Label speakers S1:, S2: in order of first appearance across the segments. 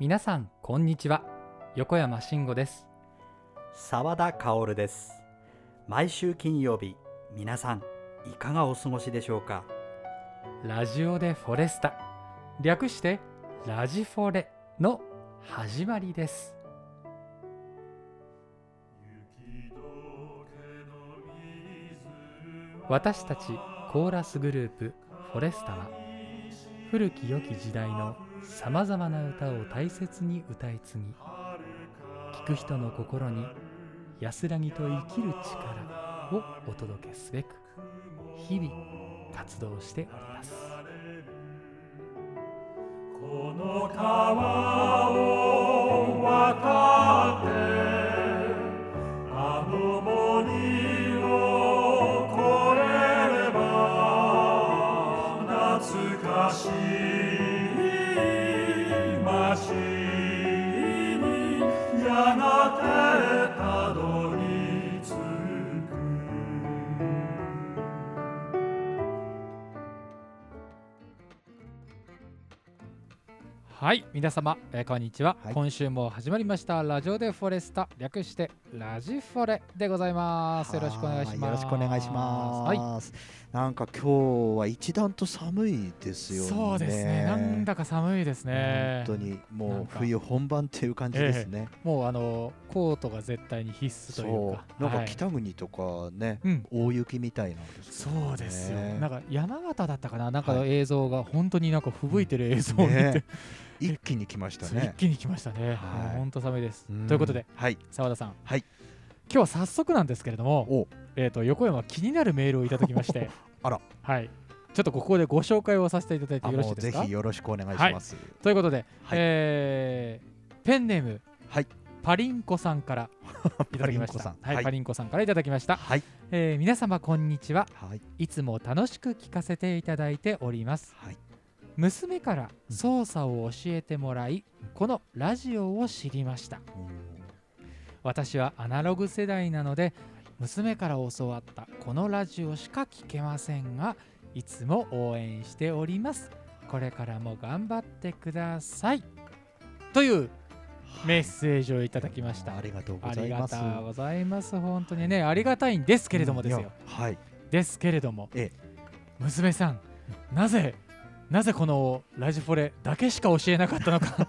S1: 皆さんこんにちは。横山慎吾です。
S2: 澤田薫です。毎週金曜日皆さんいかがお過ごしでしょうか？
S1: ラジオでフォレスタ。略してラジフォレの始まりです。私たちコーラスグループフォレスタは古き良き時代のさまざまな歌を大切に歌い継ぎ聴く人の心に安らぎと生きる力をお届けすべく日々活動しております。
S3: この川
S1: はい皆様、えーこんにちは、
S4: はい。
S1: 今週も始まりました。ラジオでフォレスタ略してラジフォレでございます。よろしくお願いします。
S4: はよろしくお願いし
S1: はい。
S4: ます。なんか今日は一段と寒いですよね。
S1: そうですね。なんだか寒いですね。
S4: 本当にもう冬本番っていう感じですね。
S1: もうあのコートが絶対に必須という
S4: そ
S1: か
S4: う。なんか
S1: はい。
S4: 北国とかね、
S1: うん。
S4: 大雪みたいなんですね。
S1: そうですよ、なんか山形だったかな。なんか
S4: はい。
S1: 映像が本当になんか吹雪いてる映像を見て、
S4: ね一気に来ましたね。
S1: 一気に来ましたね、
S4: はい。
S1: 本当寒いです、
S4: ん。
S1: ということで
S4: はい。
S1: 澤田さん。
S4: はい。
S1: 今日は早速なんですけれども
S4: お。
S1: えー、と横山気になるメールをいただきまして。
S4: あら。
S1: はい。ちょっとここでご紹介をさせていただいて
S4: あ
S1: よろしいですか？
S4: ぜひよろしくお願いします。
S1: ということで、
S4: はい。
S1: えーペンネーム、
S4: はい。
S1: パリンコさんから いただきました。はい
S4: はい。
S1: パリンコさんからいただきました、
S4: はい。
S1: えー皆様こんにちは。
S4: はい。
S1: いつも楽しく聞かせていただいております。
S4: はい
S1: 娘から操作を教えてもらい、このラジオを知りました。私はアナログ世代なので娘から教わったこのラジオしか聞けませんがいつも応援しております。これからも頑張ってください。というメッセージをいただきました。
S4: ありがとうご
S1: ありが
S4: ざいます。
S1: とうございます。本当にねありがたいんですけれどもですよ。
S4: いやはい。
S1: ですけれども、
S4: え。
S1: 娘さんなぜなぜこのラジフォレだけしか教えなかったのか、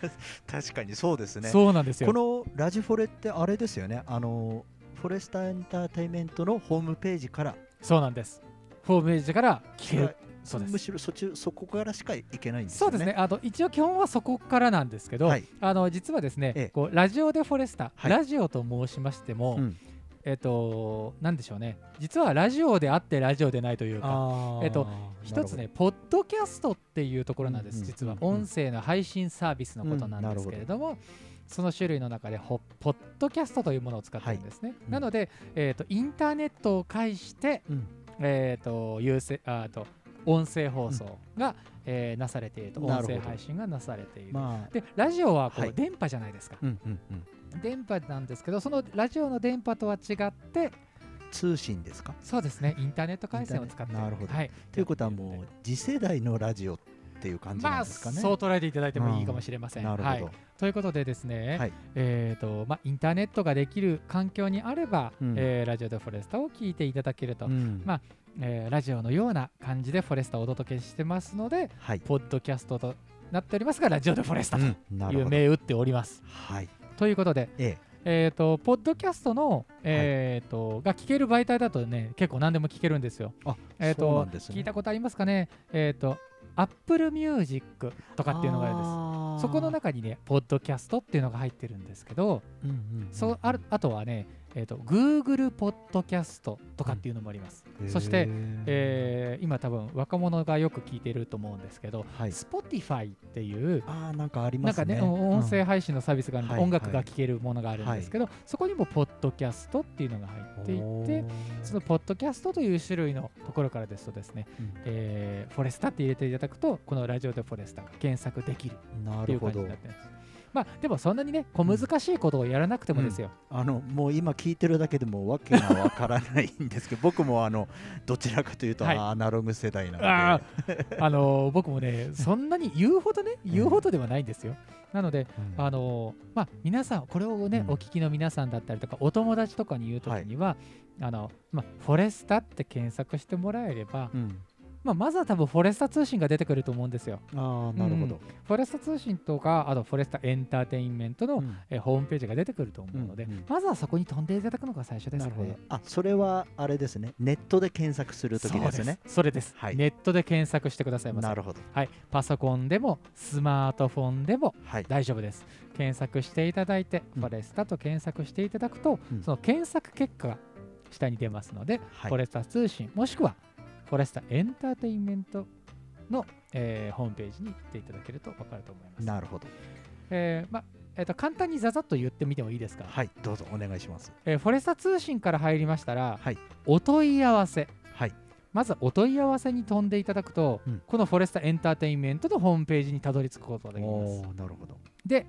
S4: 確かにそうですね。
S1: そうなんですよ。
S4: このラジフォレってあれですよね。あのフォレスターエンターテインメントのホームページから。
S1: そうなんです。ホームページから聞ける。そうです。
S4: むしろそっちそこからしか行けないんですよね。
S1: そうですね。あの一応基本はそこからなんですけど、
S4: はい。
S1: あの実はですね、
S4: ええ。
S1: こうラジオでフォレスタ、
S4: はい。
S1: ラジオと申しましても、
S4: うん
S1: えっとなんでしょうね。実はラジオであってラジオでないというか、えっと一つね、ポッドキャストっていうところなんです。
S4: うんうん
S1: 実は
S4: うんうん。
S1: 音声の配信サービスのことなんですけれども。その種類の中でホポッドキャストというものを使ってるんですね。
S4: うん。
S1: なので、えー、とインターネットを介して、
S4: うん。
S1: えー、と有線あと音声放送が、えーなされていると。音声配信がなされている。
S4: まあ。
S1: でラジオはこう、
S4: はい。
S1: 電波じゃないですか。
S4: うんうんうん
S1: 電波なんですけどそのラジオの電波とは違って
S4: 通信ですか？
S1: そうですねインターネット回線を使って
S4: なるほど
S1: はい、
S4: ということはもう次世代のラジオっていう感じ
S1: まあ
S4: なんですかね？
S1: そう捉えていただいてもいいかもしれません。
S4: なるほど。
S1: はい、ということでですね、
S4: はい
S1: えーとまあ、インターネットができる環境にあれば、
S4: うん
S1: えーラジオでフォレスタを聞いていただけると、
S4: うん
S1: まあえーラジオのような感じでフォレスタをお届けしてますので
S4: はい。
S1: ポッドキャストとなっておりますがラジオでフォレスタと。いう銘打っております。
S4: はい。
S1: ということで、
S4: え
S1: えー、とポッドキャストの、えーとが聞ける媒体だとね結構何でも聞けるんですよ。
S4: え。あ、
S1: えー
S4: そうな
S1: と
S4: んですね。
S1: 聞いたことありますかね？えっ、と Apple Music とかっていうのがあるんです。そこの中にね、ポッドキャストっていうのが入ってるんですけど、
S4: うんうんうん
S1: そうあるあとはね、えー、と Google ポッドキャストとかっていうのもあります。そして、えー今多分若者がよく聞いていると思うんですけど、
S4: はい。
S1: Spotify っていう
S4: ああなんかありますね。
S1: なんかね、音声配信のサービスがあるんで、
S4: はい
S1: 音楽が聴けるものがあるんですけど、そこにもポッドキャストっていうのが入っていて、そのポッドキャストという種類のところからですとですね、
S4: うん
S1: えーフォレスタって入れていただくと、このラジオでフォレスタが検索できる
S4: な
S1: っていう感じにな。ってます。まあでもそんなにね小難しいことをやらなくてもですよ、
S4: あのもう今聞いてるだけでもわけがわからないんですけど 僕もあのどちらかというと、
S1: はい。
S4: アナログ世代なので。
S1: あ あのー僕もねそんなに言うほどね言うほどではないんですよ。なので
S4: うん。
S1: あのーまあ皆さんこれをね、
S4: うん。
S1: お聞きの皆さんだったりとかお友達とかに言うときには、あのまあフォレスタって検索してもらえれば、
S4: うん
S1: まあ、まずは多分フォレスタ通信が出てくると思うんですよ。
S4: ああなるほど、
S1: フォレスタ通信とかあとフォレスタエンターテインメントの、
S4: うん。
S1: えーホームページが出てくると思うので、
S4: うんうん
S1: まずはそこに飛んでいただくのが最初ですね。
S4: なるほど。あそれはあれですね。ネットで検索するときですね。
S1: それです、
S4: はい。
S1: ネットで検索してください
S4: なるほど。
S1: はい、パソコンでもスマートフォンでも
S4: はい。
S1: 大丈夫です。検索していただいて、
S4: うん。
S1: フォレスタと検索していただくと、
S4: うん。
S1: その検索結果が下に出ますので、
S4: はい。
S1: フォレスタ通信もしくはフォレスタエンターテインメントの、えーホームページに行っていただけると分かると思います。
S4: なるほど。
S1: えーまえーと簡単にざざっと言ってみてもいいですか、
S4: はいどうぞお願いします。
S1: えーフォレスタ通信から入りましたら、
S4: はい。
S1: お問い合わせ。
S4: はい。
S1: まずはお問い合わせに飛んでいただくと、
S4: うん。
S1: このフォレスタエンターテインメントのホームページにたどり着くことができます。
S4: なるほど。
S1: で、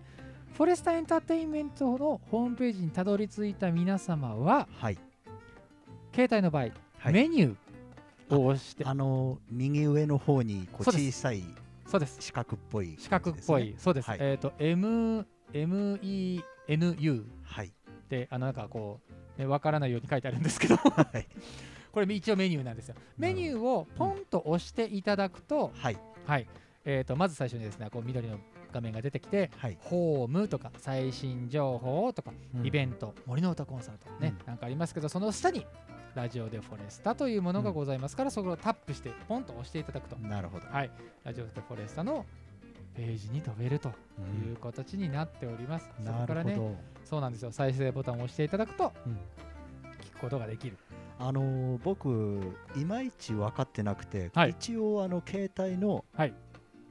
S1: フォレスタエンターテインメントのホームページにたどり着いた皆様は、
S4: はい。
S1: 携帯の場合、
S4: はい。
S1: メニューを押して、
S4: あの右上の方にこう小さい
S1: そうです、
S4: 四角っぽい
S1: 四角っぽい、そうです、
S4: はい。
S1: えっ、と、M、MENU
S4: はい。
S1: って、あのなんかこう、ね、わからないように書いてあるんですけど、
S4: はい。
S1: これ一応メニューなんですよ。メニューをポンと押していただくと、
S4: はい。
S1: はい、えー、とまず最初にですね、こう緑の画面が出てきて、
S4: はい。
S1: ホームとか最新情報とか、
S4: うん。
S1: イベント、森の歌コンサートね、なんかありますけど、その下にラジオでフォレスタというものがございますから、そこをタップして、ポンと押していただくと、
S4: なるほど。
S1: はい、ラジオでフォレスタのページに飛べると
S4: うん。
S1: いう形になっております。そこ
S4: な
S1: からね、そうなんですよ、再生ボタンを押していただくと、
S4: うん。
S1: 聞くことができる。
S4: あのー僕いまいち分かってなくて、
S1: はい。
S4: 一応あの携帯の
S1: はい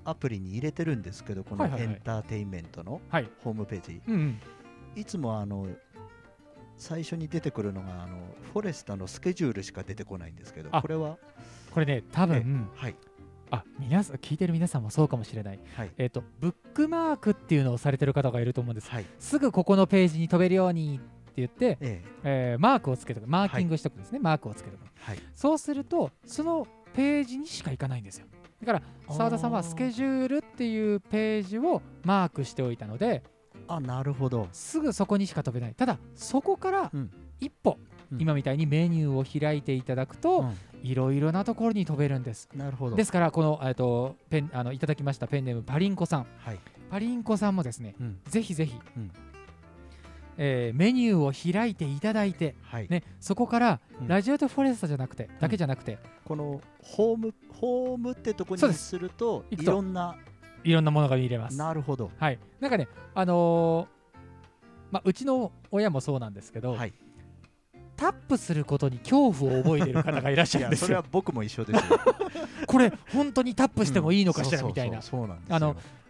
S4: アプリに入れてるんですけどこの
S1: はいはいはい。
S4: エンターテインメントの
S1: はい、
S4: ホームページ、いつもあの最初に出てくるのがあのフォレスタのスケジュールしか出てこないんですけど
S1: あ
S4: これは？
S1: これね、多分
S4: はい。
S1: あ皆さん、聞いてる皆さんもそうかもしれない。
S4: はい。
S1: えっ、と、ブックマークっていうのをされてる方がいると思うんです。
S4: はい。
S1: すぐここのページに飛べるようにって言って、
S4: ええ。
S1: えーマークをつけておく、マーキングしておくんですね、マークをつけておく。
S4: はい。
S1: そうすると、そのページにしか行かないんですよ。だから、澤田さんはスケジュールっていうページをマークしておいたので、
S4: あなるほど。
S1: すぐそこにしか飛べない。ただ、そこから
S4: うん。
S1: 一歩、
S4: うん。
S1: 今みたいにメニューを開いていただくと、
S4: うん。
S1: いろいろなところに飛べるんです。
S4: なるほど。
S1: ですから、この、えっとペンあのいただきましたペンネームパリンコさん。
S4: はい。
S1: パリンコさんもですね、
S4: うん。
S1: ぜひぜひ、
S4: うん
S1: えーメニューを開いていただいて、
S4: はい。
S1: ね、そこから
S4: うん。
S1: ラジオとフォレスタじゃなくて、だけじゃなくて、
S4: このホームホームってとこに
S1: そうです。
S4: すると。いろんない
S1: ろんなものが見れます。
S4: なるほど。
S1: はい、なんかね、あのーまあ、うちの親もそうなんですけど、
S4: はい。
S1: タップすることに恐怖を覚えている方がいらっしゃ
S4: い
S1: るんですよ。
S4: やそれは。僕も一緒ですよ。
S1: これ、本当にタップしてもいいのかし
S4: うん。
S1: らみたいな。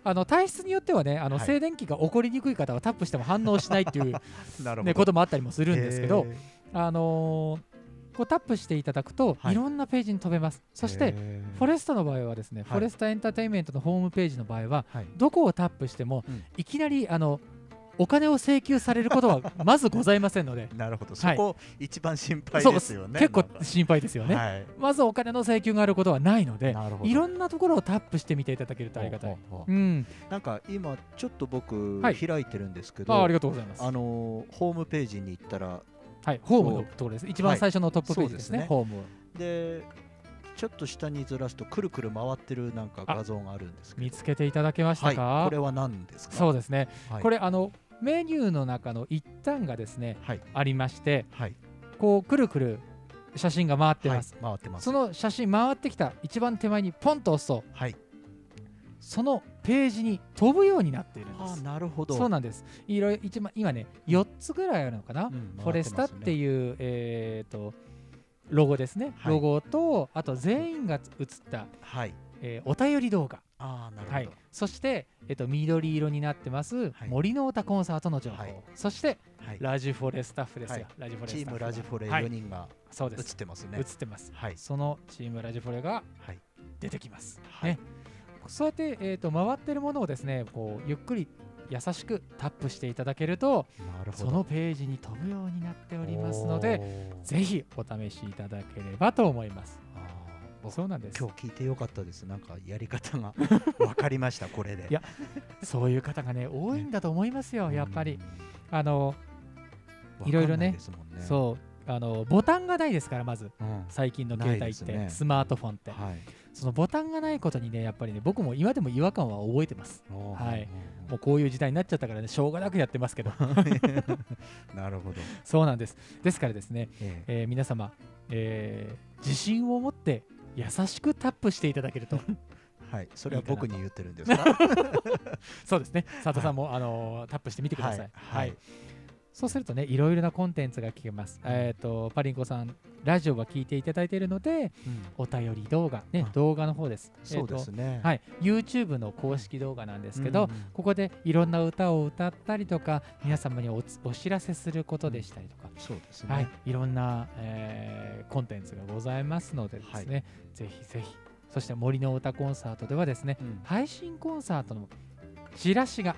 S1: あの体質によってはね、あの
S4: はい。
S1: 静電気が起こりにくい方はタップしても反応しないっていう、ね、こともあったりもするんですけど、
S4: へ
S1: あのーこうタップしていただくと、
S4: はい。
S1: いろんなページに飛べます。そして、フォレストの場合はですね、
S4: はい。
S1: フォレスタエンターテインメントのホームページの場合は、
S4: はい。
S1: どこをタップしても、
S4: うん。
S1: いきなりあのお金を請求されることは まずございませんので、
S4: なるほど。そ
S1: はい。
S4: こ一番心配ですよね
S1: 結構心配ですよね。
S4: はい。
S1: まずお金の請求があることはないので、
S4: なるほど。
S1: いろんなところをタップしてみていただけるとありがたい。
S4: ほう
S1: ん、
S4: なんか今ちょっと僕
S1: はい。
S4: 開いてるんですけど
S1: あありがとうございます。
S4: あのーホームページに行ったら
S1: はい、ホームのところです。一番
S4: はい
S1: 最初のトップページですね、
S4: ですね。
S1: ホーム。
S4: でちょっと下にずらすとくるくる回ってるなんか画像があるんです
S1: 見つけていただけました
S4: はい。
S1: か、
S4: これは何ですか？
S1: そうですね、
S4: はい。
S1: これあのメニューの中の一端がですね
S4: はい。
S1: ありまして
S4: はい。
S1: こうくるくる写真が回ってます、
S4: はい。回ってます。
S1: その写真回ってきた一番手前にポンと押すと
S4: はい。
S1: そのページに飛ぶようになっているんで
S4: あ
S1: す
S2: なるほど。
S1: そうなんです。いろいろ一番今ね4つぐらいあるのかな、
S4: うん
S1: フォレスタって
S4: う
S1: いう、えー、とロゴですね、
S4: はい。
S1: ロゴとあと全員が映った、
S4: はい。
S1: えーお便り動画
S4: ああなるほど、
S1: はい、そして、えっと、緑色になってます、
S4: はい。
S1: 森の歌コンサートの情報、
S4: はい。
S1: そして
S4: はい。
S1: ラジフォレスタッフですよ、
S4: はい。
S1: ラジフォレ
S4: チームラジフォレ
S1: はい。
S4: 4人が映っ
S1: そうです。
S4: てますね、
S1: 映ってます、
S4: はい。
S1: そのチームラジフォレが
S4: はい。
S1: 出てきます、
S4: はい。
S1: ね。そうやって、えー、と回ってるものをですねこうゆっくり優しくタップしていただけるとそのページに飛ぶようになっておりますのでぜひお試しいただければと思いますそうなんです。
S4: 今日聞いてよかったです。なんかやり方が 分かりましたこれで。
S1: いやそういう方がね多いんだと思いますよやっぱり。あの
S4: うん
S1: いろいろね
S4: ね
S1: そうあのボタンがないですからまず。
S4: うん。
S1: 最近の携帯って、
S4: ね。
S1: スマートフォンって。
S4: はい。
S1: そのボタンがないことにねやっぱりね僕も今でも違和感は覚えてます。はい。もうこういう時代になっちゃったからねしょうがなくやってますけど。
S4: なるほど。
S1: そうなんです。ですからですね、
S4: ええ。
S1: えー皆様、えー自信を持って優しくタップしていただけると。
S4: はいそれは僕に言ってるんですか？
S1: そうですね。佐藤さんも、あのータップしてみてください、
S4: はい。はい
S1: そうするとねいろいろなコンテンツが聞けます、えっ、とパリンコさんラジオは聞いていただいているのでお便り動画ね
S4: あ
S1: 動画の方です。
S4: そうですね。
S1: はい。YouTube の公式動画なんですけど、
S4: うん
S1: ここでいろんな歌を歌ったりとか皆様におつお知らせすることでしたりとか、
S4: そうですね。
S1: はい、いろんな、えーコンテンツがございますのでですね、ぜひぜひ。そして森の歌コンサートではですね
S4: うん。
S1: 配信コンサートのチラシが、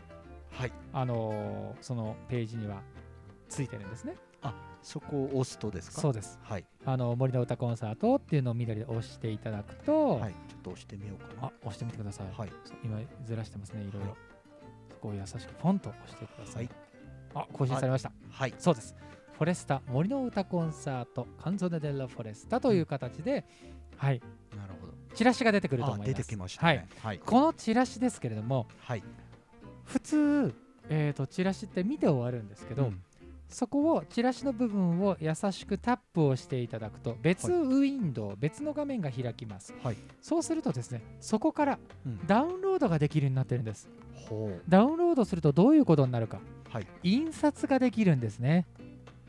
S4: はい。
S1: あのーそのページにはついてるんですね。
S4: そこを押すとですか？
S1: そうです。
S4: はい。
S1: あの森の歌コンサートっていうのを緑で押していただくと、
S4: はいちょっと押してみようかな。
S1: あ押してみてください、
S4: はい。
S1: 今ずらしてますねいろいろ、
S4: はい。
S1: そこを優しくポンと押してください、
S4: はい。
S1: あ更新されました。
S4: はい。
S1: そうです。フォレスタ森の歌コンサートカンゾネ・デラ・フォレスタという形で、はい、
S4: なるほど。
S1: チラシが出てくると思います。
S4: あ出てきました
S1: はい。
S4: ね。はい。
S1: このチラシですけれども、
S4: はい。
S1: 普通、えー、とチラシって見て終わるんですけど、
S4: うん
S1: そこをチラシの部分を優しくタップをしていただくと別ウィンドウ、別の画面が開きます。
S4: はい
S1: そうするとですね、そこから
S4: うん
S1: ダウンロードができるようになってるんです。
S4: ほう
S1: ダウンロードするとどういうことになるか。
S4: はい
S1: 印刷ができるんですね。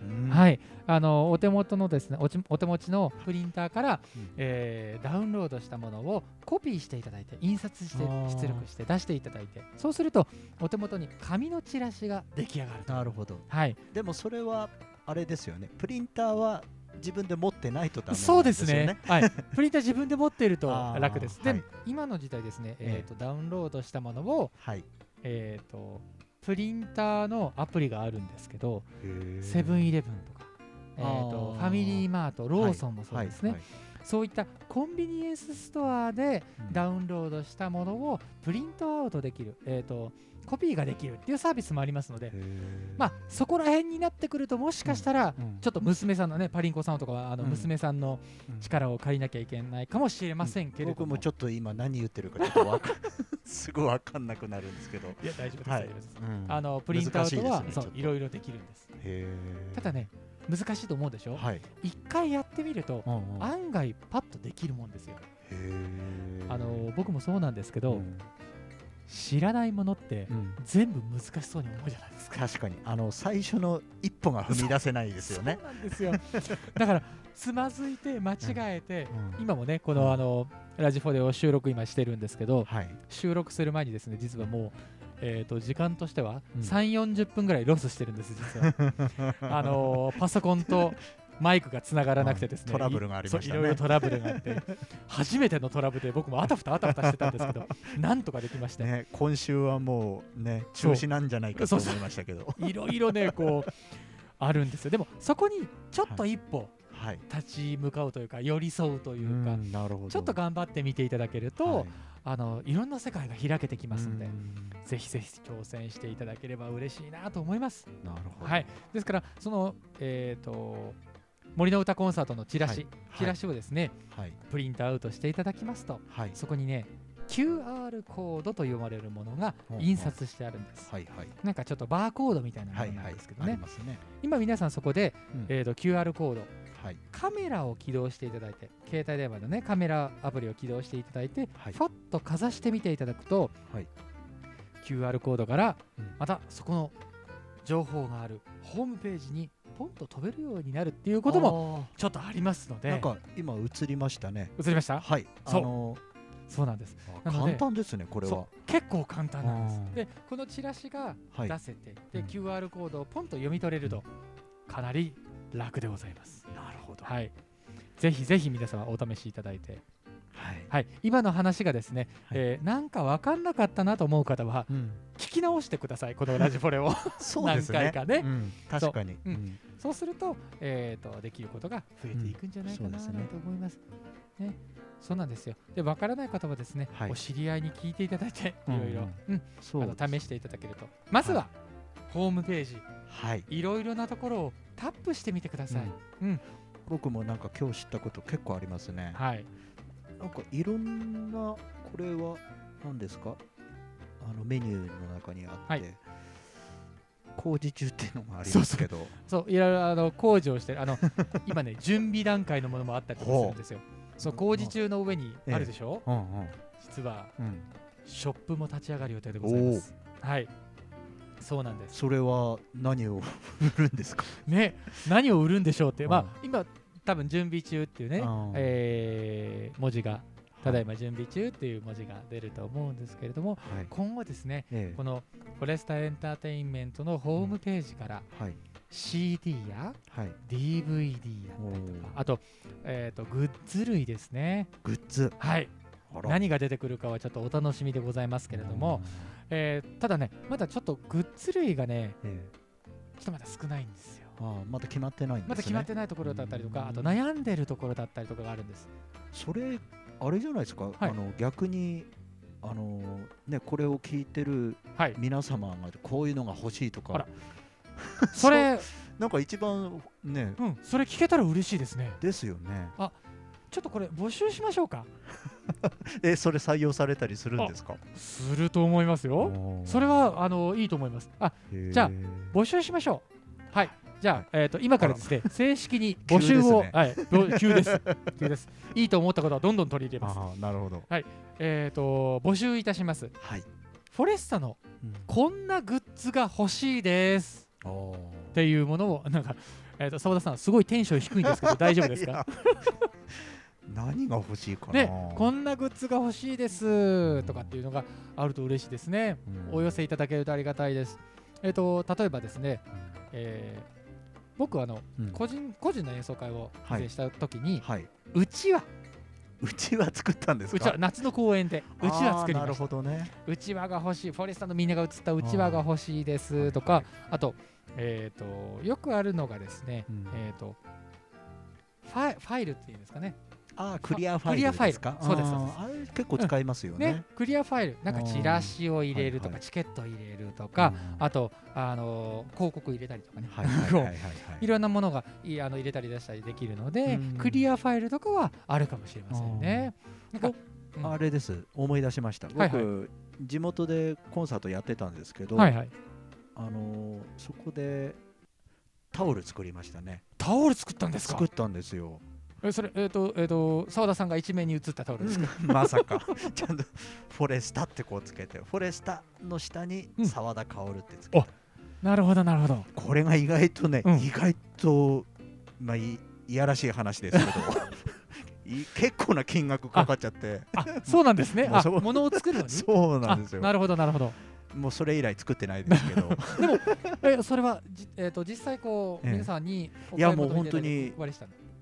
S4: うん。
S1: はい、あのお手元のですねおちお手持ちのプリンターから、
S4: うん。
S1: えーダウンロードしたものをコピーしていただいて印刷して出力して出していただいてそうするとお手元に紙のチラシが出来上がると。
S4: なるほど。
S1: はい。
S4: でもそれはあれですよね。プリンターは自分で持ってないとダメなん
S1: そうですね。はい、プリンター自分で持っていると楽です。で、
S4: はい。
S1: 今の時代ですね、
S4: ええ。
S1: えーとダウンロードしたものを、
S4: はい。
S1: えー、とプリンターのアプリがあるんですけどセブン
S4: イ
S1: イレブンとか、えー、とファミリーマートローソンもそうですね、
S4: はい。
S1: そういったコンビニエンスストアで
S4: うん。
S1: ダウンロードしたものをプリントアウトできる、えー、とコピーができるっていうサービスもありますので、まあ、そこら辺になってくるともしかしたら、
S4: うん。
S1: ちょっと娘さんのねパリンコさんとかはあの
S4: うん。
S1: 娘さんの
S4: うん。
S1: 力を借りなきゃいけないかもしれませんけれども、
S4: 僕もちょっと今何言ってるかちょっとわか すごいわかんなくなるんですけど。
S1: いや大丈夫です、
S4: はい。
S1: あのプリントアウトは、そう
S4: い
S1: ろいろできるんです。ただね難しいと思うでしょ？
S4: はい。
S1: 一回やってみると
S4: うんうん。
S1: 案外パッとできるもんですよ。あの僕もそうなんですけど、
S4: うん
S1: 知らないものって
S4: うん。
S1: 全部難しそうに思うじゃないですか。
S4: 確かに。あの最初の一歩が踏み出せないですよね。
S1: そうなんですよ。だからつまずいて間違えて、
S4: うん。
S1: 今もねこ
S4: うん。
S1: のあのラジフォでを収録今してるんですけど
S4: はい。
S1: 収録する前にですね実はもうえー、と時間としては
S4: うん。
S1: 3 4 0分ぐらいロスしてるんです実は。あのーパソコンとマイクがつながらなくてですね、
S4: うんトラブルがありました
S1: いろいろトラブルがあって。初めてのトラブルで僕もあたふたあたふたしてたんですけど なんとかできまして、
S4: ね今週はもうね中止なんじゃないかと思いましたけど。
S1: いろいろねこうあるんですよ。でもそこにちょっと一歩
S4: はい。
S1: 立ち向かうというか寄り添うというか、ちょっと頑張ってみていただけると、
S4: はい。
S1: あのいろんな世界が開けてきますので、
S4: うん。
S1: ぜひぜひ挑戦していただければ嬉しいなと思います。
S4: なるほど
S1: はい、ですからその、えー、と森の歌コンサートのチラシ、
S4: はい。
S1: チラシをですね、
S4: はい。
S1: プリントアウトしていただきますと
S4: はい。
S1: そこにね QR コードと呼ばれるものが印刷してあるんです。
S4: はいはい。
S1: なんかちょっとバーコードみたいなものなん
S4: はいはい
S1: ですけどね、
S4: ありますね。
S1: 今皆さんそこで、
S4: うん。
S1: えー、と QR コード
S4: はい。
S1: カメラを起動していただいて携帯電話のねカメラアプリを起動していただいて、
S4: はい。
S1: ファッとかざしてみていただくと、
S4: はい。
S1: QR コードから
S4: うん。
S1: またそこの情報があるホームページにポンと飛べるようになるっていうことも
S4: も
S1: ちょっとありますので。
S4: なんか今映りましたね。
S1: 映りました？
S4: はい。あ
S1: そう。
S4: の
S1: そうなんです。
S4: 簡単ですねこれは。
S1: 結構簡単なんです。
S4: あー。
S1: でこのチラシが
S4: はい。
S1: 出せて、で
S4: うん。
S1: QR コードをポンと読み取れるとかなり楽でございます。
S4: なるほど。
S1: はい。ぜひぜひ皆様お試しいただいて
S4: はい。
S1: はい、今の話がですね、
S4: はい。
S1: えーなんか分かんなかったなと思う方は
S4: うん。
S1: 聞き直してくださいこのラジフォレを。
S4: そうですね。
S1: 何回かね。
S4: うん。確かに。
S1: う。ん。
S4: うん。
S1: そうすると,、えー、とできることが増えていくんじゃないかなと思います。ね。そうなんですよ。で、わからない方はですね、
S4: はい。
S1: お知り合いに聞いていただいて、い
S4: うん。
S1: ろいろ、うん。あの試していただけると。まずは、ホームページ、
S4: はい。
S1: いろいろなところをタップしてみてください。うん。
S4: 僕もなんか今日知ったこと結構ありますね。
S1: はい。
S4: なんかいろんなこれは何ですか？あのメニューの中にあって、
S1: はい。
S4: 工事中っていうのもありますけど。
S1: そう、いろいろあの工事をしてる、あの 今ね、準備段階のものもあったりするんですよ。そう工事中の上にあるでしょ、
S4: うんうん。
S1: 実は
S4: うん。
S1: ショップも立ち上がる予定でございます。はい。そうなんです。
S4: それは何を売るんですか？
S1: ね、何を売るんでしょうって、まあ
S4: うん、
S1: 今、多分準備中っていうね
S4: うん、
S1: えー文字が、ただいま準備中っていう文字が出ると思うんですけれども、
S4: はい。
S1: 今後ですね、
S4: ええ。
S1: このフォレスタエンターテインメントのホームページから
S4: はい
S1: CD や
S4: はい。
S1: DVD だったりとか、あと、えーと、グッズ類ですね。
S4: グッズ。
S1: はい。何が出てくるかはちょっとお楽しみでございますけれども、えーただね、まだちょっとグッズ類がね、
S4: うんええ。
S1: ちょっとまだ少ないんですよ。
S4: ああまだ決まってないんですね
S1: まだ決まってないところだったりとか、
S4: うん
S1: あと悩んでるところだったりとかがあるんです。
S4: それあれじゃないですか、
S1: はい
S4: あの逆にあのねこれを聞いてる
S1: はい。
S4: 皆様がこういうのが欲しいと
S1: あら
S4: か
S1: それ、
S4: なんか一番ね
S1: うん、それ聞けたら嬉しいですね。
S4: ですよね
S1: ちょっとこれ募集しましょうか？
S4: えそれ採用されたりするんですか？
S1: すると思いますよ。それはあのいいと思います。あ、じゃあ募集しましょう。はい。じゃあ、えー、と今からですね、正式に募集を、
S4: 急ですね。
S1: はい、ぼ急です。急です。いいと思ったことはどんどん取り入れます。
S4: なるほど。
S1: えっ、と、募集いたします。
S4: はい、
S1: フォレスタのこんなグッズが欲しいです。っていうものを、なんか、えっ、と、澤田さん、すごいテンション低いんですけど、大丈夫ですか？
S4: 何が欲しいかな、
S1: ね、こんなグッズが欲しいです。とかっていうのがあると嬉しいですね。
S4: うん。
S1: お寄せいただけるとありがたいです。えっ、と、例えばですね、えー僕あの
S4: うん。
S1: 個人個人の演奏会を以前した時に、
S4: はい、
S1: うちわ
S4: うちは作ったんですか？
S1: うちわ夏の公演でうちわ作りました。
S4: ほどね。
S1: うちわが欲しいフォレスタのみんなが映ったうちわが欲しいです。とかあと,、えー、とよくあるのがですね、
S4: うん。
S1: えー、とファイファイルっていうんですかね
S4: あークリアファイル
S1: クリアファイル。
S4: ですか
S1: そうです。
S4: あれ結構使いますよね。
S1: ねクリアファイル。なんかチラシを入れるとか、
S4: はいはい。
S1: チケットを入れるとか、
S4: うん。
S1: あと、あのー広告入れたりとかね、
S4: はいはいはいはいはい。
S1: いろんなものがいあの入れたり出したりできるので、
S4: うん。
S1: クリアファイルとかはあるかもしれませんね。うん。
S4: あれです。思い出しました。僕、
S1: はい。は
S4: 地元でコンサートやってたんですけど、
S1: はいはい。
S4: あのーそこでタオル作りましたね。
S1: タオル作ったんですか？
S4: 作ったんですよ
S1: えそれ、えっ、と、えっ、と、澤田さんが一面に映ったタオルですか、
S4: まさか。ちゃんとフォレスタってこうつけてフォレスタの下に
S1: うん。
S4: 澤田薫ってつけて、
S1: なるほど、なるほど。
S4: これが意外とね、
S1: うん。
S4: 意外とまあいいやらしい話ですけど。い結構な金額かかっちゃって。
S1: あ、そうなんですね。あ、物を作るのに？
S4: そうなんですよ。
S1: あなるほど、なるほど。
S4: もうそれ以来作ってないですけど。
S1: え、それは、じえっ、と、実際こう、
S4: ええ。
S1: 皆さんにお
S4: いやもう本当に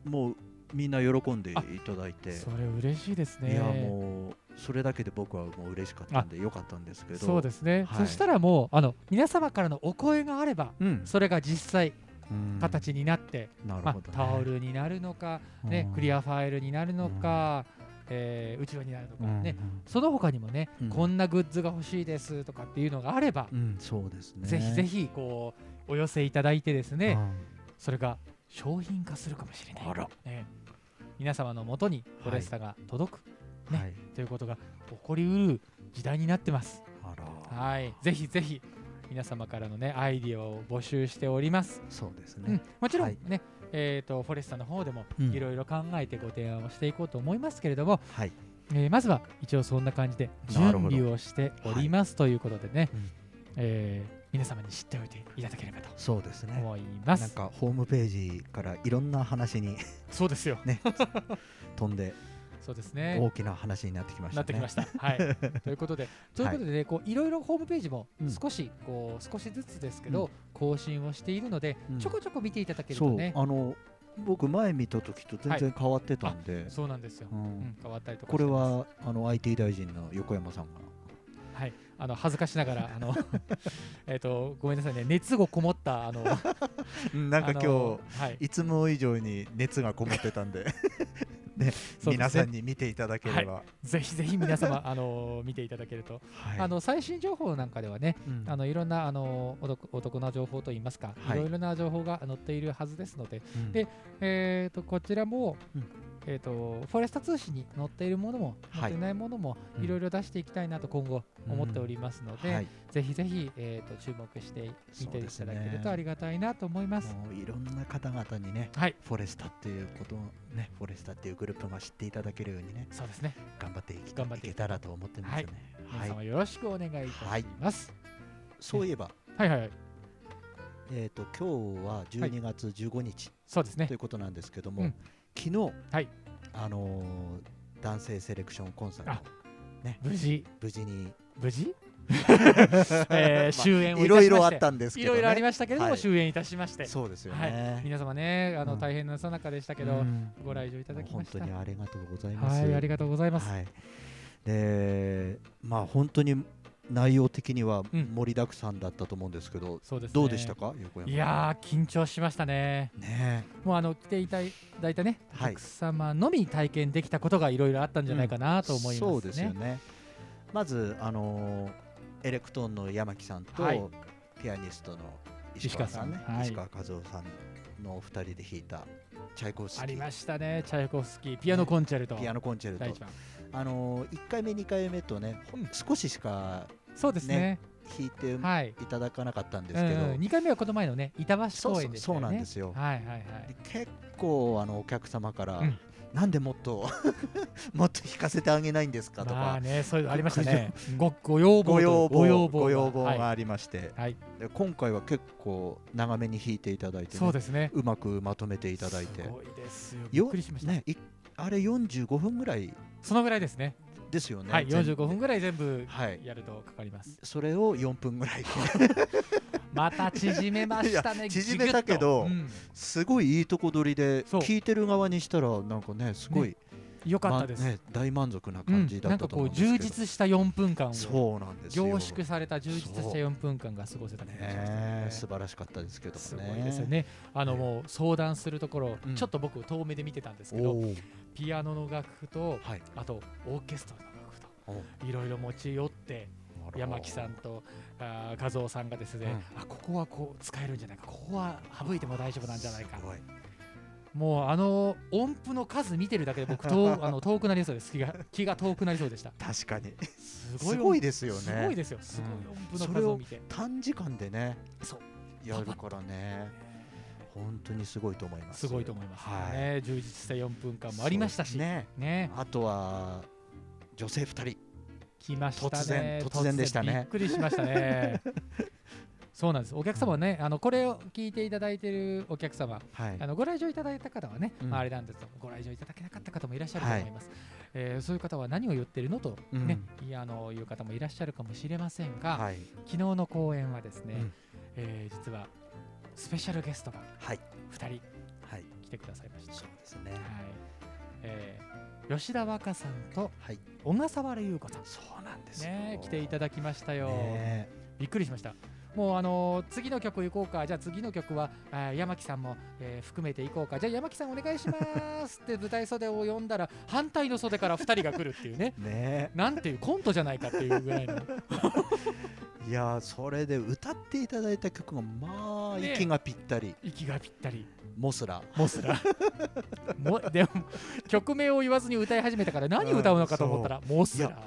S4: もうみんな喜んでいただいて。
S1: それ嬉しいですね。
S4: いやもうそれだけで僕はもう嬉しかったんでよかったんですけど。
S1: そうですね、
S4: はい。
S1: そしたらもうあの皆様からのお声があれば
S4: うん。
S1: それが実際
S4: うん。
S1: 形になって、
S4: ね。
S1: タオルになるのか、ね
S4: うん。
S1: クリアファイルになるのか、えーうちわになるのか、
S4: うん。
S1: ね、その他にもね、
S4: うん。
S1: こんなグッズが欲しいですとかっていうのがあれば、
S4: うんそうですね。
S1: ぜひぜひこうお寄せいただいてですね、
S4: うん。
S1: それが商品化するかもしれない、
S4: あら。
S1: ね、皆様のもとにフォレスタが届く、ね。
S4: はい。
S1: ということが起こりうる時代になってます。はい、ぜひぜひ皆様からのねアイディアを募集しております。
S4: そうですね。
S1: うん、もちろん
S4: はい。
S1: ね、えっ、とフォレスタの方でも
S4: うん。
S1: いろいろ考えてご提案をしていこうと思いますけれども、
S4: はい。
S1: えーまずは一応そんな感じで準備をしておりますということでね、
S4: うん。
S1: えー皆様に知っておいていただければと
S4: そうですね。
S1: 思います。
S4: なんかホームページからいろんな話に
S1: そうですよ。
S4: ね飛んで
S1: そうですね。
S4: 大きな話になってきましたね。
S1: なってきました。はい。ということで、ということでね、こういろいろホームページも
S4: うん。
S1: 少し、こう少しずつですけど、
S4: うん。
S1: 更新をしているので、
S4: うん。
S1: ちょこちょこ見ていただけるとね、
S4: あの僕前見た時と全然変わってたんで、
S1: そうなんですよ、
S4: う
S1: うんん、変わったりとか
S4: これはあの IT 大臣の横山さんが
S1: はい、あの恥ずかしながら、あの えっとごめんなさいね、熱がこもったあの
S4: なんか今日、
S1: はい、
S4: いつも以上に熱がこもってたんで ね皆さんに見ていただければ、
S1: ぜひぜひ皆様あの見ていただけると、
S4: はい。
S1: あの最新情報なんかではね、
S4: うん
S1: あのいろんなあのお得お得な情報といいますか、
S4: はい。
S1: いろいろな情報が載っているはずですので、
S4: うん。
S1: でえー、とこちらも、
S4: うん
S1: えー、とフォレスタ通信に載っているものも、
S4: はい。
S1: 載っていないものも
S4: うん。
S1: いろいろ出していきたいなと今後思っておりますので、
S4: はい、
S1: ぜひぜひ、えー、と注目して見ていただけるとありがたいなと思います。
S4: いろんな方々にね
S1: はい、
S4: フォレスタっていうことをねフォレスタっていうグループが知っていただけるようにね
S1: そうですね。
S4: 頑張っていき
S1: 頑張って
S4: いけたらと思ってますね。
S1: 皆
S4: はい、
S1: 様よろしくお願いいたします。
S4: そういえば。
S1: はい、はい、はい、
S4: えっ、と今日は12月15日
S1: そうですね。
S4: とい。うことなんですけども、
S1: うん
S4: 昨日、
S1: はい。
S4: あのー男性セレクションコンサー
S1: あ
S4: ト
S1: 無事、
S4: 無事に。
S1: 無事、えー終演をい
S4: いろいろあっ
S1: たしまして、
S4: たんですけど、ね、
S1: いろいろありましたけれども、
S4: はい。
S1: 終演いたしまして、
S4: そうですよ
S1: はい。
S4: ね、、
S1: 皆様ね、あの
S4: うん。
S1: 大変なさなかでしたけど、
S4: うん。
S1: ご来場いただきました。
S4: 本当にありがとうございます。
S1: はい、ありがとうございます。
S4: はい、で、まあ本当に内容的には
S1: うん。
S4: 盛りだくさんだったと思うんですけど、
S1: そうですね。
S4: どうでしたか、横山。
S1: いやー、緊張しましたね。
S4: ね。
S1: もうあの来ていただいたね、お
S4: はい。
S1: 客様のみ体験できたことがいろいろあったんじゃないかなと思いますね。
S4: そうですよね。まずあのーエレクトーンの山木さんと、
S1: はい。
S4: ピアニストの石川さんね。
S1: 石川
S4: 和夫さんのお二人で弾いたチャイコフスキー。
S1: ありましたね、チャイコフスキー、ピアノコンチェルト。
S4: ピアノコンチェルト。あのー、1回目2回目とね、ほ
S1: うん。
S4: 少ししか
S1: そうですね。
S4: 弾いて
S1: はい。
S4: いただかなかったんで
S1: う
S4: すけど、
S1: ん、2回目はこの前のね、板橋公園でね。
S4: そうなんですよ
S1: はいはいはい。
S4: で結構あのお客様から、
S1: うん
S4: なんでもっと もっと弾かせてあげないんですかとか、
S1: まあね、そういうのありましたね。ごご要望と
S4: ご要望
S1: ご要望
S4: がありまして、
S1: はい、
S4: で今回は結構長めに弾いていただいて、ね
S1: そうですね。
S4: うまくまとめていただいて
S1: すごいですよ。びっ
S4: よ
S1: くりしました。
S4: ね、いあれ45分ぐらい
S1: そのぐらいですね。
S4: ですよね。
S1: はい、
S4: 全
S1: 45分ぐらい全部
S4: はい
S1: やるとかかります。
S4: それを4分ぐらいで
S1: また縮めましたね。
S4: 縮めたけど
S1: うん
S4: すごいいいとこ取りで聞いてる側にしたらなんかねすごい、
S1: よかったです。
S4: まね、大満足な
S1: うん
S4: 感じだ
S1: なんかこう
S4: ったと思うんですけど、
S1: 充実した4分間を
S4: そうなんですよ
S1: 凝縮された充実した
S4: そう
S1: 4分間が過ごせた
S4: ね
S1: ね。
S4: 素晴らしかったですけどもね
S1: すごいですよね。あのもう相談するところ、
S4: うん
S1: ちょっと僕遠目で見てたんですけど、ピアノの楽譜と
S4: はい。
S1: あとオーケストラの楽譜
S4: お
S1: といろいろ持ち寄って山木さんとあー和夫さんがですね、あここはこう使えるんじゃないか。ここは省いても大丈夫なんじゃないか。もうあの音符の数見てるだけで僕遠 あの遠くなりそうです。気が気が遠くなりそうでした。
S4: 確かに。
S1: すごい
S4: すごいですよね。
S1: すごいですよ。すごい音符の数を見て、
S4: 短時間でね
S1: そう。
S4: やるからね本当にすごいと思います。
S1: すごいと思います、
S4: はい。
S1: ね充実した4分間もありましたし。ね。
S4: ね。あとは女性2人。
S1: 来ましたね。
S4: 突然突然でしたね。
S1: びっくりしましたね。そうなんです。お客様はね、あのこれを聞いていただいているお客様
S4: はい。
S1: あのご来場いただいた方はね、
S4: うん。
S1: まあ、あれなんですけどご来場いただけなかった方もいらっしゃると思います、えーそういう方は何を言ってるのと、
S4: うん。
S1: ねいやあのいう方もいらっしゃるかもしれませんが、
S4: はい。
S1: 昨日の公演はですね、
S4: うん。
S1: えー実はスペシャルゲストが
S4: はい。
S1: 2人
S4: はい。
S1: 来てくださいました、
S4: そうですね。
S1: はい。えー吉田和歌さんと
S4: はい。
S1: 小笠原優子さん。
S4: そうなんですよ。
S1: ね来ていただきましたよ、
S4: ね
S1: びっくりしましたもうあのー次の曲行こうか。じゃあ次の曲は山木さんも、えー含めて行こうか。じゃあ山木さんお願いしますって舞台袖を呼んだら反対の袖から2人が来るっていうね。
S4: ね。
S1: なんていうコントじゃないかっていうぐらいの。
S4: いやーそれで歌っていただいた曲がまあ
S1: ね。
S4: 息がぴったり。
S1: 息がぴったり。
S4: モスラ。
S1: モスラ。もでも曲名を言わずに歌い始めたから何歌うのかと思ったら、モスラ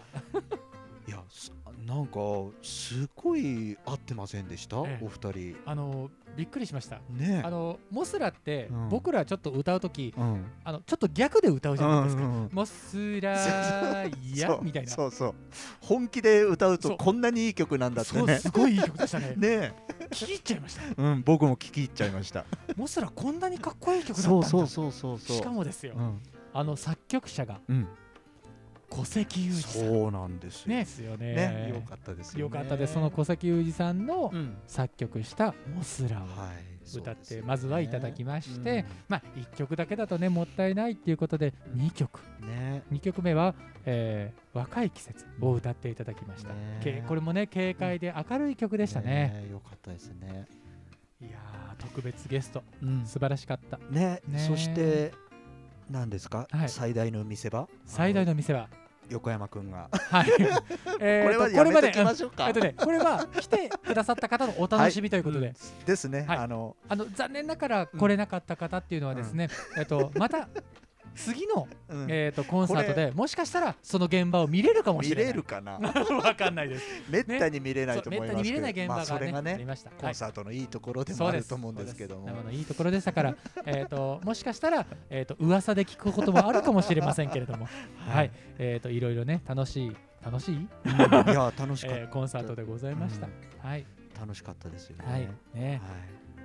S4: なんかすごい合ってませんでした、
S1: ええ。
S4: お二人。
S1: あのびっくりしました。
S4: ね
S1: あのモスラって、
S4: うん。
S1: 僕らちょっと歌う時
S4: うん。
S1: あのちょっと逆で歌うじゃないですか、
S4: うんうんうん
S1: モスラいや みたいな。
S4: そうそう。本気で歌うとこんなにいい曲なんだってね。
S1: すごいいい曲でしたね。
S4: ね
S1: 聞き入っちゃいました。
S4: えうん僕も聞き入っちゃいました。
S1: モスラこんなにかっこいい曲だったんだ。
S4: そうそうそうそうそう。
S1: しかもですよ、
S4: うん。
S1: あの作曲者が
S4: うん
S1: 戸籍裕二さん。
S4: そうなんですよ。
S1: ですよね。
S4: ね、よかったですよね。
S1: よかったです。その戸籍裕二さんの
S4: うん、
S1: 作曲した「モスラ」を
S4: はい、
S1: 歌って
S4: そうですよね。
S1: まずはいただきまして、まあ1曲だけだとねもったいないっていうことで2曲
S4: うんね、
S1: 2曲目は、えー若い季節」を歌っていただきました、
S4: ね。
S1: けこれもね軽快で明るい曲でしたね、
S4: よかったですね。
S1: いやー特別ゲスト。
S4: うん。
S1: 素晴らしかった。
S4: ね。
S1: ね
S4: そして何ですか、
S1: はい。
S4: 最大の見せ場？
S1: 最大
S4: の
S1: の店は
S4: 横山くんが。
S1: はい。えーと
S4: これは
S1: これまで
S4: やめときましょうか、
S1: えっとね、これは来てくださった方のお楽しみということで、
S4: うんですね、
S1: はい。
S4: あの
S1: あの残念ながら来れなかった方っていうのはですね、えっとまた次の、
S4: うん。
S1: えっとコンサートでもしかしたらその現場を見れるかもし
S4: 見
S1: れない。
S4: れるかな？
S1: わかんないです。
S4: めったに見れないと思います
S1: めったに見れない現場がね,、
S4: れがね
S1: ありました。
S4: コンサートのいいところでもあると思うんですけど。も、
S1: のいいところでしたから、えっともしかしたらえっと噂で聞くこともあるかもしれませんけれども、はい、えっといろいろね楽しい楽しい、
S4: うん。いや楽しかった、
S1: えーコンサートでございました。はい。
S4: 楽しかったですよね。
S1: はい。ね、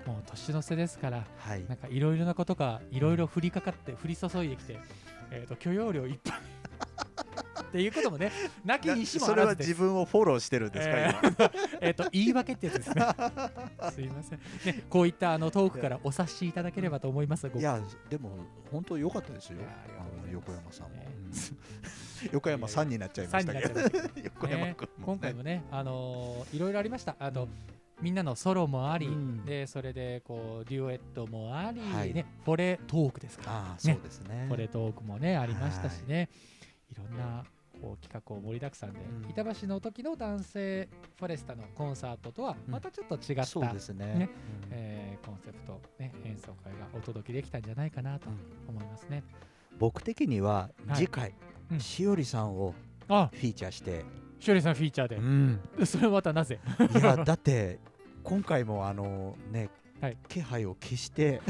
S1: もう年の瀬ですから。
S4: はい、はい
S1: なんかいろいろなことがいろいろ降りかかって降り注いできて、えー、と許容量いっぱい。っていうこともねなきにしも
S4: それは自分をフォローしてるんですか、
S1: え
S4: 今？
S1: ー えーと言い訳ってやつですね。すいません、ね、こういったあのトークからお察しいただければと思いますご
S4: い。やでも本当良かったですよ。
S1: あ
S4: の横山さんも、横山さんになっちゃいま
S1: 3になっ
S4: した。けど横山君も、ね、
S1: 今回もね、あのーいろいろありました。あと、みんなのソロもあり、
S4: うん。
S1: でそれでこうデュエットもあり、
S4: はい。
S1: ね、フォレトークですか。
S4: ああそうですね。
S1: フォレトークもねありましたしね、い、ろんなこう企画を盛りだくさんで、
S4: うん。
S1: 板橋の時の男性フォレスタのコンサートとは
S4: うん。
S1: またちょっと違った、
S4: そうですね。
S1: えーコンセプト、ね、演奏会がお届けできたんじゃないかなと
S4: うん。
S1: 思いますね。
S4: 僕的には
S1: はい。
S4: 次回、
S1: うん。
S4: しおりさんを
S1: あ。
S4: フィーチャーして、
S1: しおりさんフィーチャーで、
S4: ん、
S1: それはまたなぜ？
S4: いやだって今回もあのね、
S1: はい。
S4: 気配を消して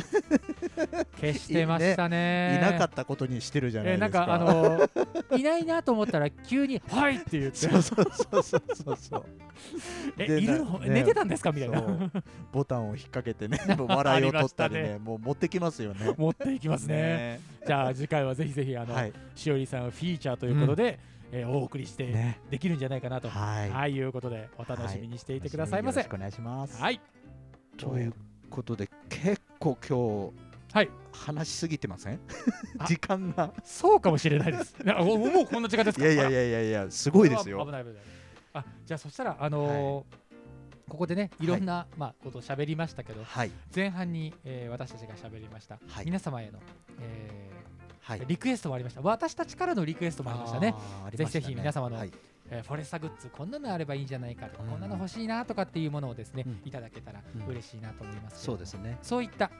S1: 消してましたね。
S4: いなかったことにしてるじゃないですか。
S1: えーなんかあのーいないなと思ったら急に「はい!」って言って
S4: そうそうそうそうそうそう。
S1: 「え
S4: で
S1: いるの、
S4: ね
S1: 寝てたんですか?」みたいな
S4: ボタンを引っ掛けてね、笑いを取ったり
S1: ありま
S4: ね、もう持ってきますよね。
S1: 持っていきますね。じゃあ次回はぜひぜひあの、
S4: はい。
S1: しおりさんをフィーチャーということで、えーお送りして
S4: ね。
S1: できるんじゃないかなと、
S4: はい。
S1: はい、いうことでお楽しみにしていてくださいませ。
S4: よろしくお願いします。
S1: はい、
S4: ということで結構今日
S1: はい、
S4: 話しすぎてません？
S1: あ。
S4: 時間が。
S1: そうかもしれないです。もうこんな時間ですか？
S4: いやいやいやいやいやすごいです
S1: 危
S4: よ。
S1: ない危ない。あ、じゃあそしたらあのーここでねい。ろんな、まあことを喋りましたけど
S4: はい。
S1: 前半に、えー私たちが喋りました、
S4: はい。
S1: 皆様への、え
S4: はい。
S1: ー。リクエストもありました。私たちからのリクエストもありましたね。
S4: たね。
S1: ぜひぜひ皆様の
S4: はい。
S1: えーフォレスタグッズこんなのあればいいんじゃないかとか、
S4: うん。
S1: こんなの欲しいなとかっていうものをですね、
S4: うん。
S1: いただけたら
S4: うん。
S1: 嬉しいなと思いますけれども。
S4: そうですね。
S1: そういった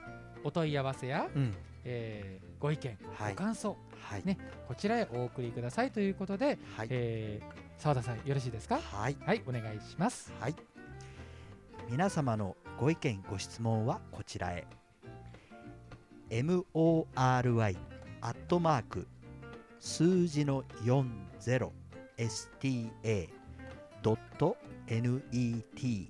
S1: お問い合わせや、
S4: うん。
S1: えーご意見、
S4: はい。
S1: ご感想
S4: はい。
S1: ねこちらへお送りくださいということで
S4: はい。
S1: えー澤田さんよろしいですか？
S4: はい。
S1: はいお願いします。
S4: はい。皆様のご意見ご質問はこちらへ。MORY アットマーク数字の 40sta ドット net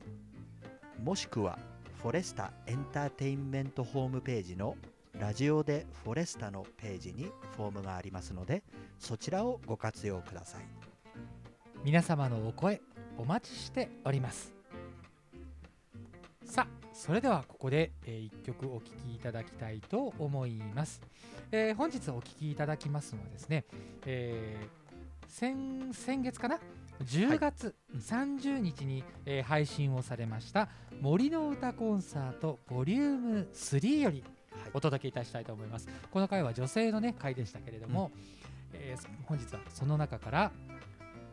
S4: もしくはフォレスタエンターテインメントホームページのラジオでフォレスタのページにフォームがありますのでそちらをご活用ください。
S1: 皆様のお声お待ちしておりますさあそれではここで、え1曲お聴きいただきたいと思います、えー本日お聴きいただきますのはですね、えー先先月かな10月30日に、えー配信をされました森の歌コンサートボリューム3より
S4: はい。
S1: お届けいたしたいと思います。この回は女性のね回でしたけれども、えーそ本日はその中から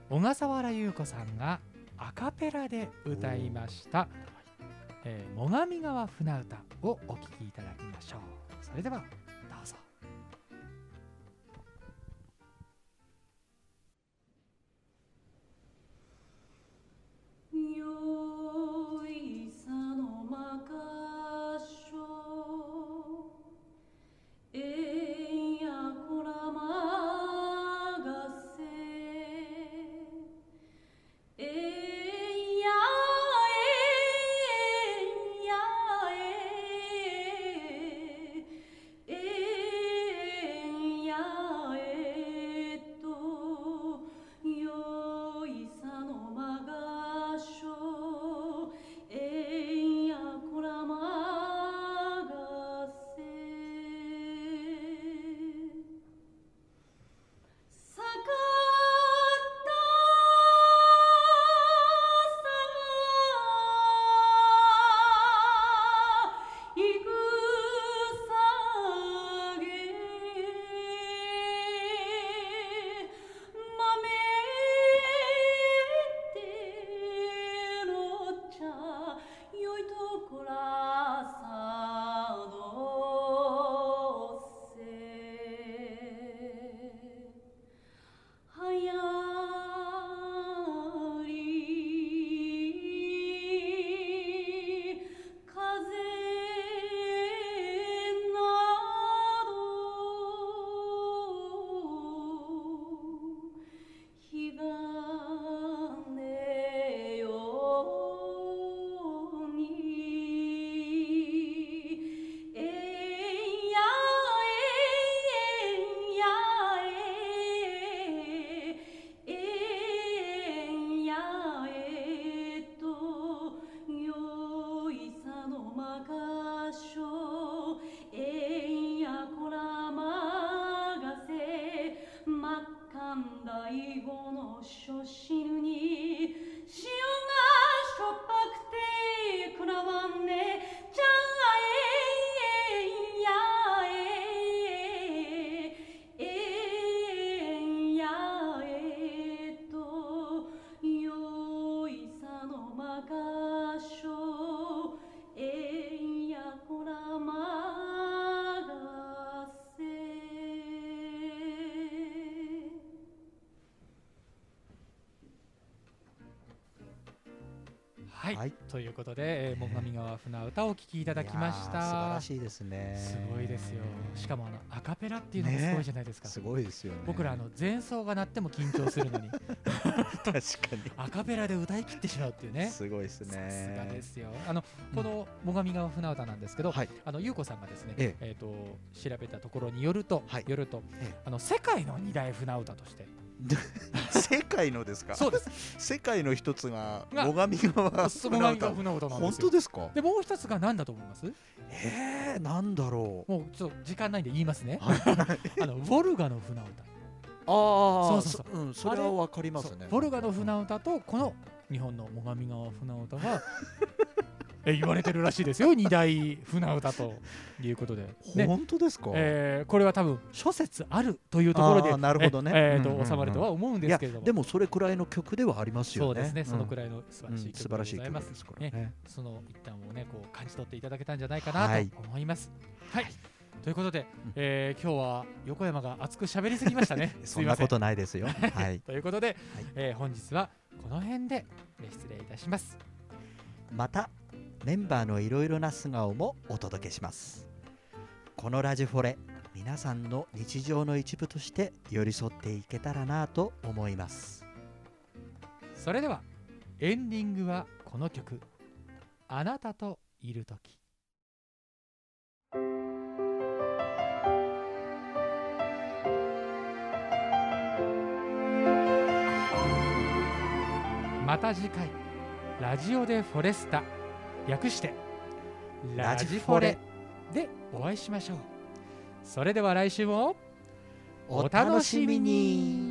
S1: 小笠原優子さんがアカペラで歌いました「えー最上川船歌」をお聴きいただきましょう。それでははい、
S4: はい。
S1: ということで、えー、最上川船歌をお聴きいただきまし
S4: いやー素晴
S1: た
S4: らしいですね。
S1: すごいですよ。しかもあのアカペラっていうのがすごいじゃないですか、
S4: すごいですよね。
S1: 僕らあの前奏が鳴っても緊張するのに。
S4: 確か
S1: アカペラで歌い切ってしまうっていう
S4: に
S1: ね。
S4: すごいですね。
S1: さすがですよ。あのこの最上川船歌なんですけど、
S4: はい。
S1: あの優子さんがですね、
S4: え
S1: え。ー、と調べたところによると、
S4: はい。
S1: よると、
S4: ええ。
S1: あの世界の二大船歌として
S4: 世 界のですか？
S1: そうです。
S4: 世界の一つが
S1: が
S4: 最上川
S1: 最上川船歌なんです
S4: 本
S1: よ
S4: 当ですか？
S1: でもう一つが何だと思います？
S4: えー、なんだろう。
S1: もうちょっと時間ないんで言いますね、
S4: はい。
S1: あのウォルガの船歌。
S4: ああ
S1: そうそうそう。
S4: うんそれはわかりますね。
S1: そうボルガの船歌とこの日本の最上川船歌がえ言われてるらしいですよ。二大船歌ということで、ね。
S4: 本当ですか、
S1: えーこれは多分諸説あるというところで
S4: なるほどね。
S1: ええーと
S4: うんうん。うん
S1: 収まるとは思うんですけれども。
S4: でもそれくらいの曲ではありますよね。
S1: そうですね、そのく
S4: らい
S1: の素晴らしい
S4: 素晴
S1: 曲でご
S4: らしい曲
S1: ざいます。
S4: ですから
S1: ね。
S4: ね
S1: その一端をねこう感じ取っていただけたんじゃないか
S4: は
S1: ない。と思います。はい。ということで、
S4: うん。
S1: えー今日は横山が熱く喋りすぎましたね。
S4: そんなことないですよ。はい。
S1: ということで、
S4: はい。
S1: えー本日はこの辺でえー失礼いたします。
S4: またメンバーのいろいろな素顔もお届けします。このラジフォレ皆さんの日常の一部として寄り添っていけたらなと思います。
S1: それではエンディングはこの曲「あなたといるとき」また次回ラジオでフォレスタ。略してラジフォレ。でお会いしましょう。それでは来週もお楽しみに